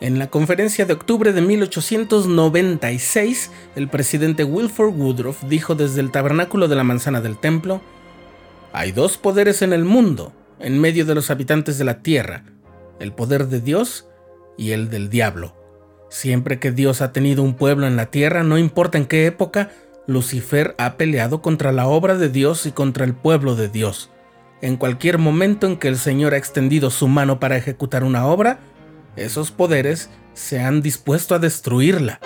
En la conferencia de octubre de 1896, el presidente Wilford Woodruff dijo desde el tabernáculo de la manzana del templo, Hay dos poderes en el mundo, en medio de los habitantes de la tierra, el poder de Dios y el del diablo. Siempre que Dios ha tenido un pueblo en la tierra, no importa en qué época, Lucifer ha peleado contra la obra de Dios y contra el pueblo de Dios. En cualquier momento en que el Señor ha extendido su mano para ejecutar una obra, esos poderes se han dispuesto a destruirla.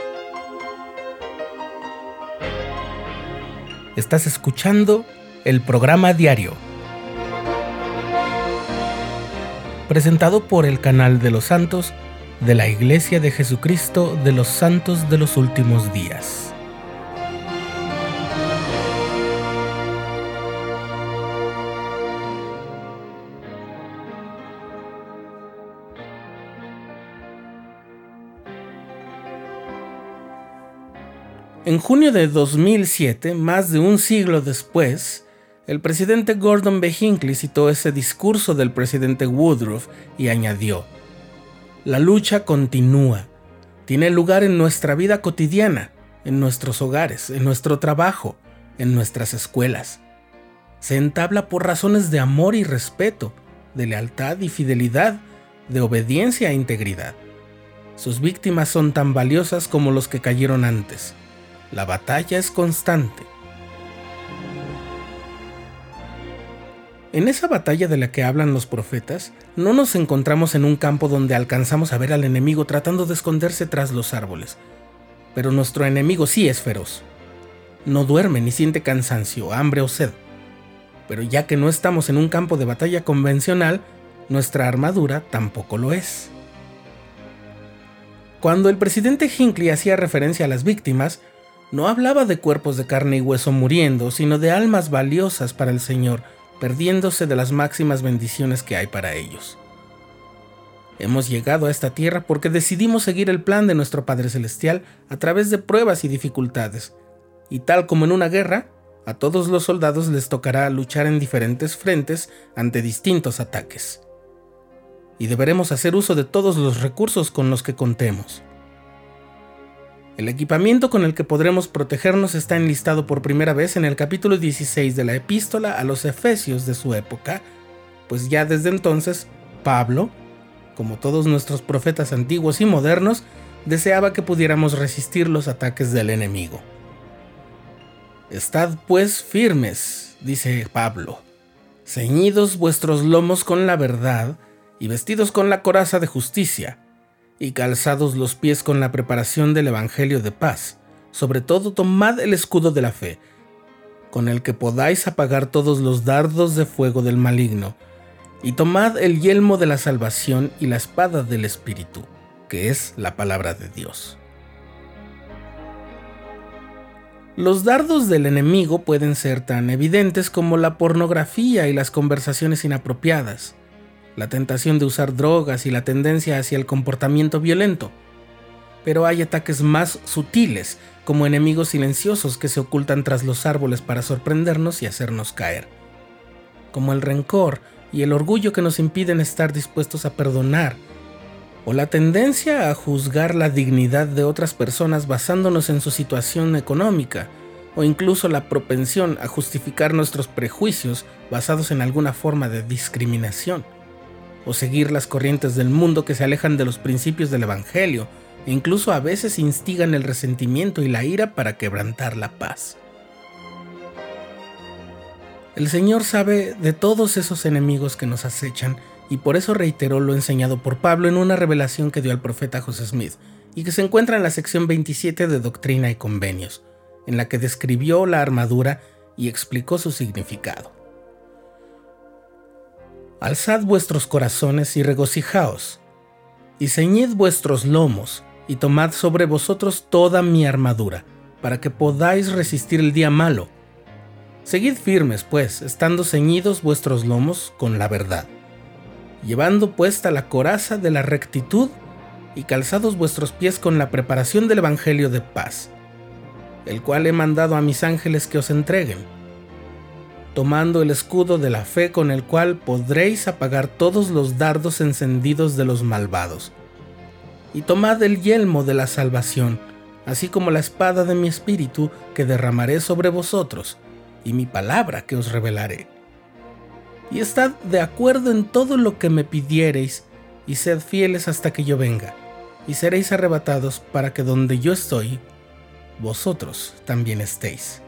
Estás escuchando el programa diario, presentado por el canal de los santos de la Iglesia de Jesucristo de los Santos de los Últimos Días. En junio de 2007, más de un siglo después, el presidente Gordon B. Hinckley citó ese discurso del presidente Woodruff y añadió, La lucha continúa, tiene lugar en nuestra vida cotidiana, en nuestros hogares, en nuestro trabajo, en nuestras escuelas. Se entabla por razones de amor y respeto, de lealtad y fidelidad, de obediencia e integridad. Sus víctimas son tan valiosas como los que cayeron antes la batalla es constante. En esa batalla de la que hablan los profetas, no nos encontramos en un campo donde alcanzamos a ver al enemigo tratando de esconderse tras los árboles. Pero nuestro enemigo sí es feroz. No duerme ni siente cansancio, hambre o sed. Pero ya que no estamos en un campo de batalla convencional, nuestra armadura tampoco lo es. Cuando el presidente Hinckley hacía referencia a las víctimas, no hablaba de cuerpos de carne y hueso muriendo, sino de almas valiosas para el Señor, perdiéndose de las máximas bendiciones que hay para ellos. Hemos llegado a esta tierra porque decidimos seguir el plan de nuestro Padre Celestial a través de pruebas y dificultades. Y tal como en una guerra, a todos los soldados les tocará luchar en diferentes frentes ante distintos ataques. Y deberemos hacer uso de todos los recursos con los que contemos. El equipamiento con el que podremos protegernos está enlistado por primera vez en el capítulo 16 de la epístola a los Efesios de su época, pues ya desde entonces Pablo, como todos nuestros profetas antiguos y modernos, deseaba que pudiéramos resistir los ataques del enemigo. Estad pues firmes, dice Pablo, ceñidos vuestros lomos con la verdad y vestidos con la coraza de justicia y calzados los pies con la preparación del Evangelio de paz. Sobre todo tomad el escudo de la fe, con el que podáis apagar todos los dardos de fuego del maligno, y tomad el yelmo de la salvación y la espada del Espíritu, que es la palabra de Dios. Los dardos del enemigo pueden ser tan evidentes como la pornografía y las conversaciones inapropiadas la tentación de usar drogas y la tendencia hacia el comportamiento violento. Pero hay ataques más sutiles, como enemigos silenciosos que se ocultan tras los árboles para sorprendernos y hacernos caer. Como el rencor y el orgullo que nos impiden estar dispuestos a perdonar, o la tendencia a juzgar la dignidad de otras personas basándonos en su situación económica, o incluso la propensión a justificar nuestros prejuicios basados en alguna forma de discriminación o seguir las corrientes del mundo que se alejan de los principios del Evangelio e incluso a veces instigan el resentimiento y la ira para quebrantar la paz. El Señor sabe de todos esos enemigos que nos acechan y por eso reiteró lo enseñado por Pablo en una revelación que dio al profeta José Smith y que se encuentra en la sección 27 de Doctrina y Convenios, en la que describió la armadura y explicó su significado. Alzad vuestros corazones y regocijaos, y ceñid vuestros lomos, y tomad sobre vosotros toda mi armadura, para que podáis resistir el día malo. Seguid firmes, pues, estando ceñidos vuestros lomos con la verdad, llevando puesta la coraza de la rectitud y calzados vuestros pies con la preparación del Evangelio de paz, el cual he mandado a mis ángeles que os entreguen tomando el escudo de la fe con el cual podréis apagar todos los dardos encendidos de los malvados. y tomad el yelmo de la salvación, así como la espada de mi espíritu que derramaré sobre vosotros, y mi palabra que os revelaré. Y estad de acuerdo en todo lo que me pidiereis, y sed fieles hasta que yo venga, y seréis arrebatados para que donde yo estoy, vosotros también estéis.